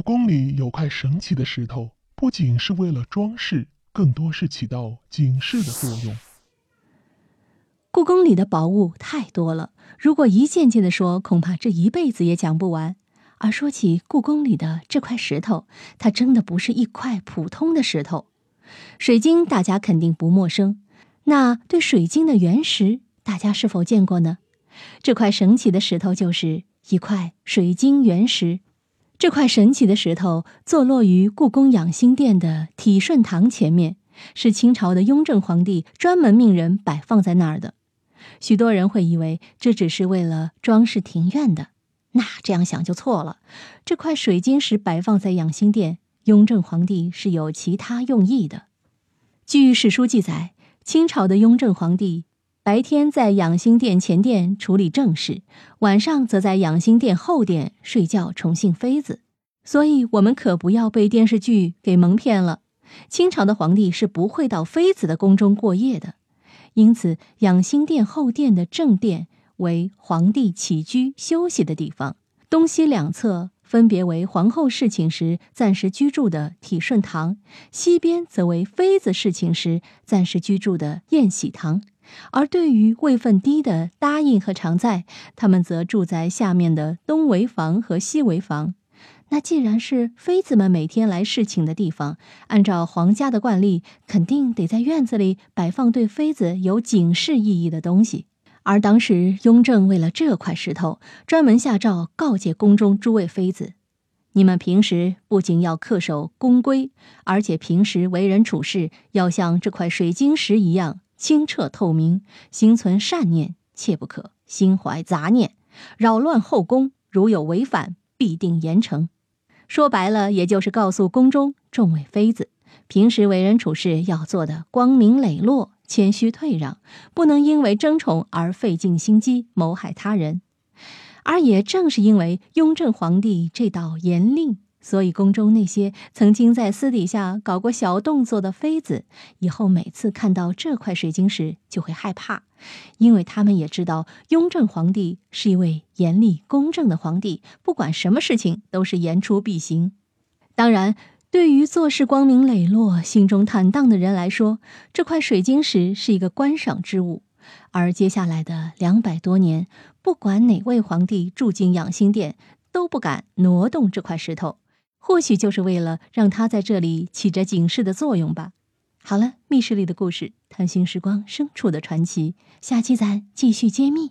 故宫里有块神奇的石头，不仅是为了装饰，更多是起到警示的作用。故宫里的宝物太多了，如果一件件的说，恐怕这一辈子也讲不完。而说起故宫里的这块石头，它真的不是一块普通的石头。水晶大家肯定不陌生，那对水晶的原石，大家是否见过呢？这块神奇的石头就是一块水晶原石。这块神奇的石头坐落于故宫养心殿的体顺堂前面，是清朝的雍正皇帝专门命人摆放在那儿的。许多人会以为这只是为了装饰庭院的，那这样想就错了。这块水晶石摆放在养心殿，雍正皇帝是有其他用意的。据史书记载，清朝的雍正皇帝。白天在养心殿前殿处理政事，晚上则在养心殿后殿睡觉宠幸妃子。所以，我们可不要被电视剧给蒙骗了。清朝的皇帝是不会到妃子的宫中过夜的。因此，养心殿后殿的正殿为皇帝起居休息的地方，东西两侧分别为皇后侍寝时暂时居住的体顺堂，西边则为妃子侍寝时暂时居住的宴喜堂。而对于位分低的答应和常在，他们则住在下面的东围房和西围房。那既然是妃子们每天来侍寝的地方，按照皇家的惯例，肯定得在院子里摆放对妃子有警示意义的东西。而当时雍正为了这块石头，专门下诏告诫宫中诸位妃子：你们平时不仅要恪守宫规，而且平时为人处事要像这块水晶石一样。清澈透明，心存善念，切不可心怀杂念，扰乱后宫。如有违反，必定严惩。说白了，也就是告诉宫中众位妃子，平时为人处事要做的光明磊落，谦虚退让，不能因为争宠而费尽心机谋害他人。而也正是因为雍正皇帝这道严令。所以，宫中那些曾经在私底下搞过小动作的妃子，以后每次看到这块水晶石就会害怕，因为他们也知道雍正皇帝是一位严厉公正的皇帝，不管什么事情都是言出必行。当然，对于做事光明磊落、心中坦荡的人来说，这块水晶石是一个观赏之物。而接下来的两百多年，不管哪位皇帝住进养心殿，都不敢挪动这块石头。或许就是为了让他在这里起着警示的作用吧。好了，密室里的故事，探寻时光深处的传奇，下期咱继续揭秘。